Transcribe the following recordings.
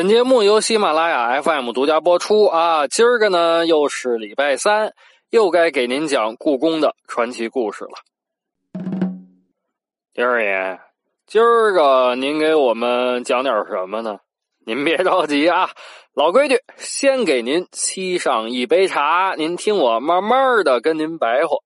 本节目由喜马拉雅 FM 独家播出啊！今儿个呢又是礼拜三，又该给您讲故宫的传奇故事了。丁二爷，今儿个您给我们讲点什么呢？您别着急啊，老规矩，先给您沏上一杯茶，您听我慢慢的跟您白话。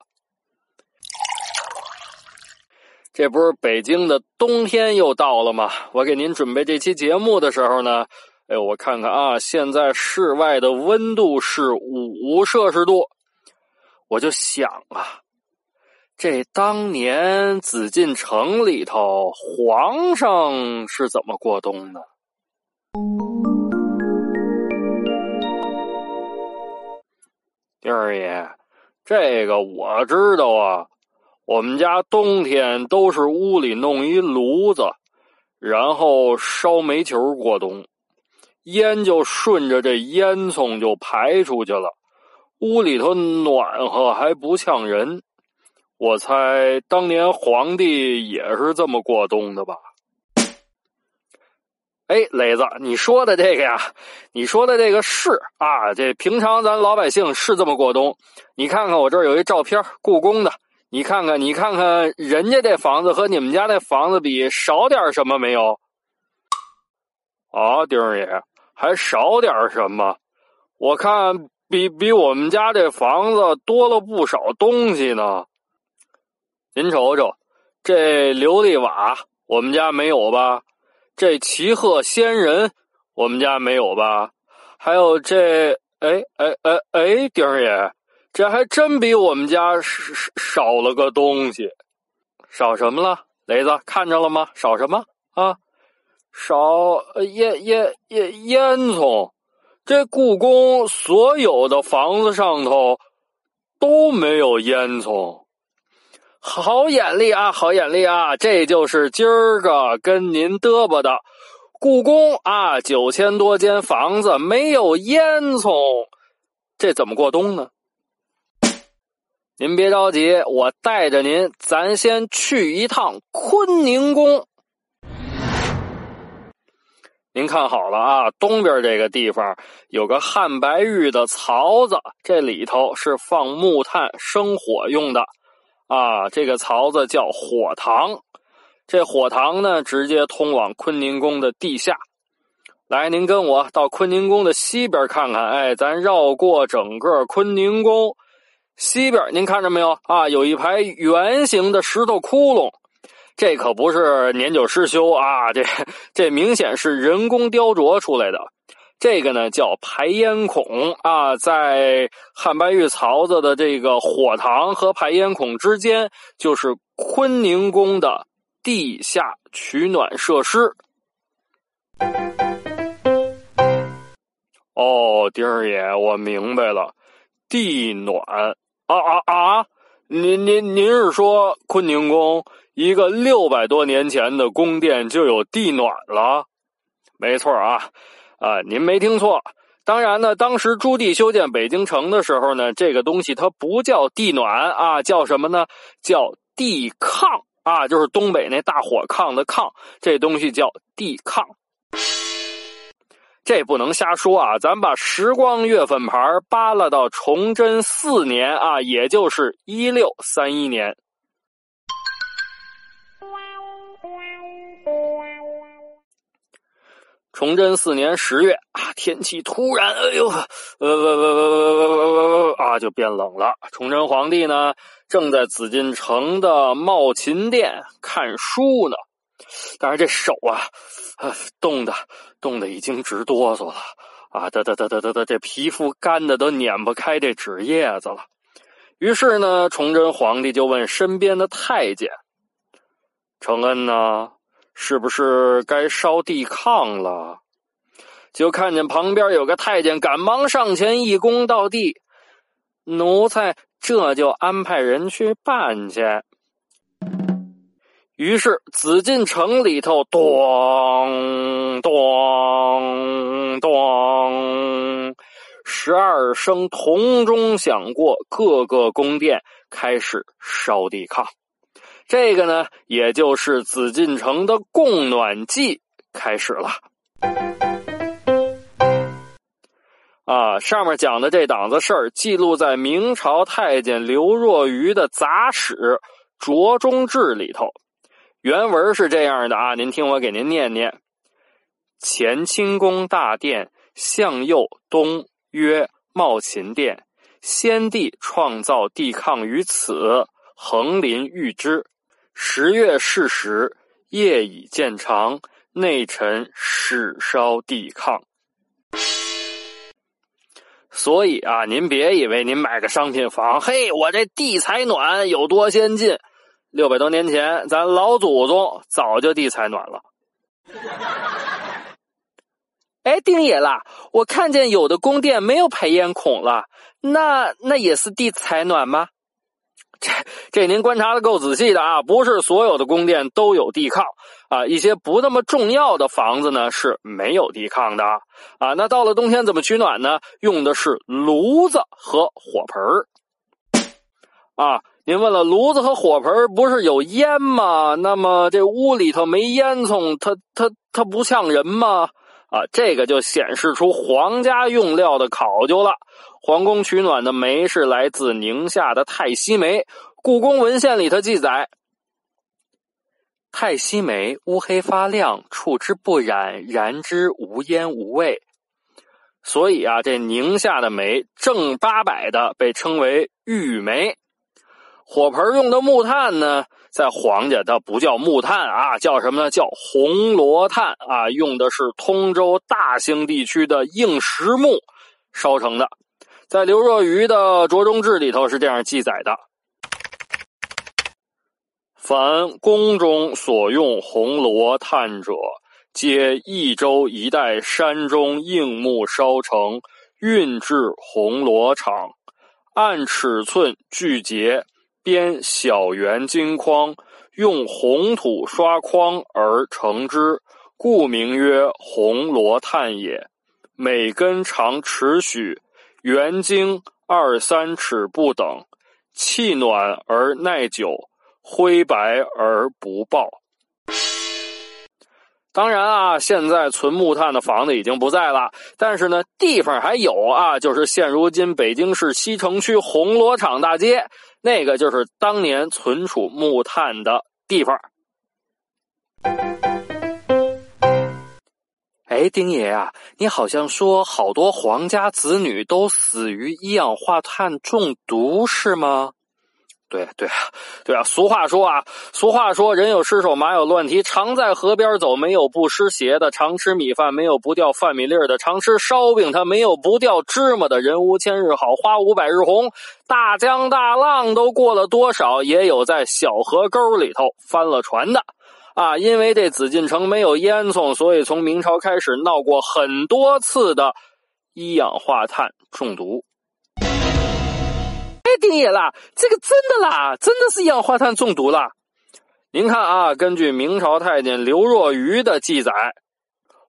这不是北京的冬天又到了吗？我给您准备这期节目的时候呢，哎，我看看啊，现在室外的温度是五摄氏度，我就想啊。这当年紫禁城里头，皇上是怎么过冬的？丁二爷，这个我知道啊。我们家冬天都是屋里弄一炉子，然后烧煤球过冬，烟就顺着这烟囱就排出去了，屋里头暖和还不呛人。我猜当年皇帝也是这么过冬的吧？哎，磊子，你说的这个呀，你说的这个是啊，这平常咱老百姓是这么过冬。你看看我这儿有一照片，故宫的，你看看，你看看人家这房子和你们家那房子比，少点什么没有？啊，丁儿爷，还少点什么？我看比比我们家这房子多了不少东西呢。您瞅瞅，这琉璃瓦我们家没有吧？这齐鹤仙人我们家没有吧？还有这，哎哎哎哎，丁儿爷，这还真比我们家少少了个东西。少什么了？雷子看着了吗？少什么啊？少烟烟烟烟囱。这故宫所有的房子上头都没有烟囱。好眼力啊，好眼力啊！这就是今儿个跟您嘚啵的故宫啊，九千多间房子没有烟囱，这怎么过冬呢？您别着急，我带着您，咱先去一趟坤宁宫。您看好了啊，东边这个地方有个汉白玉的槽子，这里头是放木炭生火用的。啊，这个槽子叫火塘，这火塘呢，直接通往坤宁宫的地下。来，您跟我到坤宁宫的西边看看。哎，咱绕过整个坤宁宫，西边您看着没有啊？有一排圆形的石头窟窿，这可不是年久失修啊，这这明显是人工雕琢出来的。这个呢叫排烟孔啊，在汉白玉槽子的这个火塘和排烟孔之间，就是坤宁宫的地下取暖设施。哦，丁儿爷，我明白了，地暖啊啊啊！您您您是说坤宁宫一个六百多年前的宫殿就有地暖了？没错啊。啊，您没听错。当然呢，当时朱棣修建北京城的时候呢，这个东西它不叫地暖啊，叫什么呢？叫地炕啊，就是东北那大火炕的炕，这东西叫地炕。这不能瞎说啊！咱把时光月份牌扒拉到崇祯四年啊，也就是一六三一年。崇祯四年十月啊，天气突然，哎呦，呃呃呃呃呃呃啊，就变冷了。崇祯皇帝呢，正在紫禁城的茂勤殿看书呢，但是这手啊，冻的冻的已经直哆嗦了啊，得得得得得得，这皮肤干的都碾不开这纸叶子了。于是呢，崇祯皇帝就问身边的太监：“承恩呢？是不是该烧地炕了？就看见旁边有个太监，赶忙上前一躬到地，奴才这就安排人去办去。于是紫禁城里头，咚咚咚，十二声铜钟响过，各个宫殿开始烧地炕。这个呢，也就是紫禁城的供暖季开始了。啊，上面讲的这档子事儿，记录在明朝太监刘若愚的杂史《卓中志》里头。原文是这样的啊，您听我给您念念：乾清宫大殿向右东曰茂勤殿，先帝创造地炕于此，横临御之。十月巳时，夜已渐长，内臣始烧地炕。所以啊，您别以为您买个商品房，嘿，我这地采暖有多先进。六百多年前，咱老祖宗早就地采暖了。哎，丁爷啦，我看见有的宫殿没有排烟孔了，那那也是地采暖吗？这这您观察的够仔细的啊！不是所有的宫殿都有地炕啊，一些不那么重要的房子呢是没有地炕的啊。那到了冬天怎么取暖呢？用的是炉子和火盆啊。您问了，炉子和火盆不是有烟吗？那么这屋里头没烟囱，它它它不呛人吗？啊，这个就显示出皇家用料的考究了。皇宫取暖的煤是来自宁夏的太西煤。故宫文献里头记载，太西煤乌黑发亮，触之不染，燃之无烟无味。所以啊，这宁夏的煤正八百的被称为玉煤。火盆用的木炭呢，在皇家它不叫木炭啊，叫什么呢？叫红罗炭啊，用的是通州大兴地区的硬实木烧成的。在刘若愚的《着中志》里头是这样记载的：凡宫中所用红罗炭者，皆益州一带山中硬木烧成，运至红罗厂，按尺寸锯节。编小圆金筐，用红土刷筐而成之，故名曰红罗炭也。每根长尺许，圆经二三尺不等，气暖而耐久，灰白而不爆。当然啊，现在存木炭的房子已经不在了，但是呢，地方还有啊，就是现如今北京市西城区红罗厂大街，那个就是当年存储木炭的地方。哎，丁爷啊，你好像说好多皇家子女都死于一氧化碳中毒，是吗？对对啊，对啊，俗话说啊，俗话说，人有失手，马有乱蹄。常在河边走，没有不湿鞋的；常吃米饭，没有不掉饭米粒的；常吃烧饼，它没有不掉芝麻的。人无千日好，花无百日红。大江大浪都过了多少，也有在小河沟里头翻了船的啊！因为这紫禁城没有烟囱，所以从明朝开始闹过很多次的一氧化碳中毒。丁爷啦，这个真的啦，真的是一氧化碳中毒了。您看啊，根据明朝太监刘若愚的记载，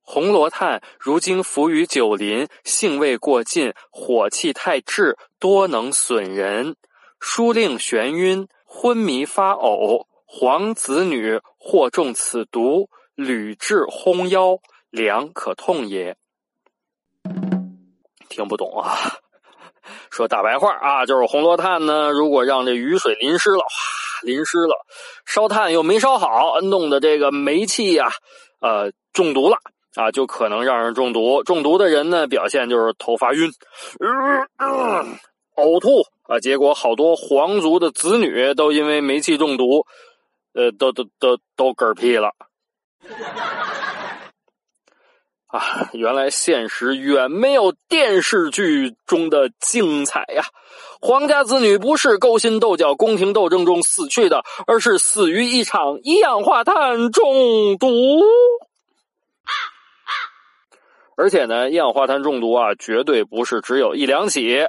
红罗炭如今浮于酒林，性味过尽，火气太炽，多能损人。书令眩晕，昏迷发呕，皇子女或中此毒，屡治烘腰，良可痛也。听不懂啊。说大白话啊，就是红罗炭呢，如果让这雨水淋湿了，哗，淋湿了，烧炭又没烧好，弄的这个煤气呀，呃，中毒了啊，就可能让人中毒。中毒的人呢，表现就是头发晕，呕吐啊，结果好多皇族的子女都因为煤气中毒，呃，都都都都嗝屁了。啊，原来现实远没有电视剧中的精彩呀！皇家子女不是勾心斗角、宫廷斗争中死去的，而是死于一场一氧化碳中毒。而且呢，一氧化碳中毒啊，绝对不是只有一两起。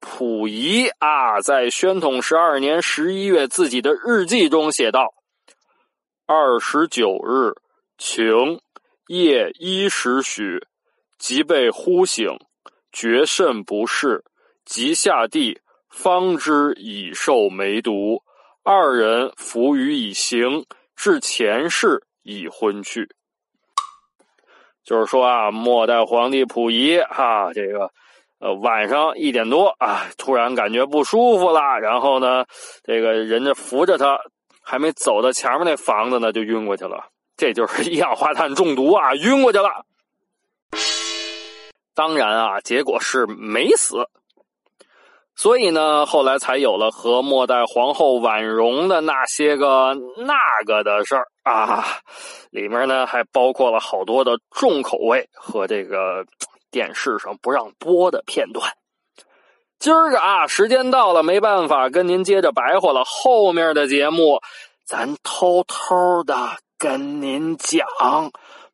溥仪啊，在宣统十二年十一月自己的日记中写道：“二十九日晴。”夜一时许，即被呼醒，觉甚不适，即下地，方知已受梅毒。二人伏于以行，至前世已昏去。就是说啊，末代皇帝溥仪哈，这个呃晚上一点多啊，突然感觉不舒服了，然后呢，这个人家扶着他，还没走到前面那房子呢，就晕过去了。这就是 一氧化碳中毒啊，晕过去了。当然啊，结果是没死。所以呢，后来才有了和末代皇后婉容的那些个那个的事儿啊。里面呢还包括了好多的重口味和这个电视上不让播的片段。今儿个啊，时间到了，没办法跟您接着白话了。后面的节目，咱偷偷的。跟您讲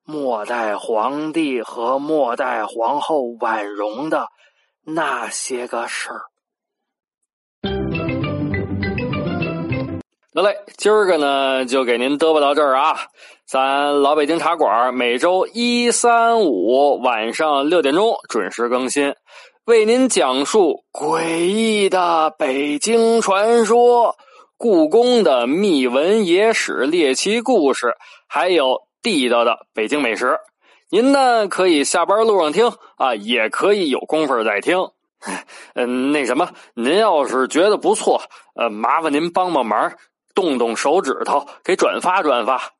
末代皇帝和末代皇后婉容的那些个事儿。得嘞，今儿个呢就给您嘚啵到这儿啊！咱老北京茶馆每周一、三、五晚上六点钟准时更新，为您讲述诡异的北京传说。故宫的秘闻野史、猎奇故事，还有地道的北京美食，您呢可以下班路上听啊，也可以有功夫再听。嗯，那什么，您要是觉得不错，呃，麻烦您帮帮忙，动动手指头给转发转发。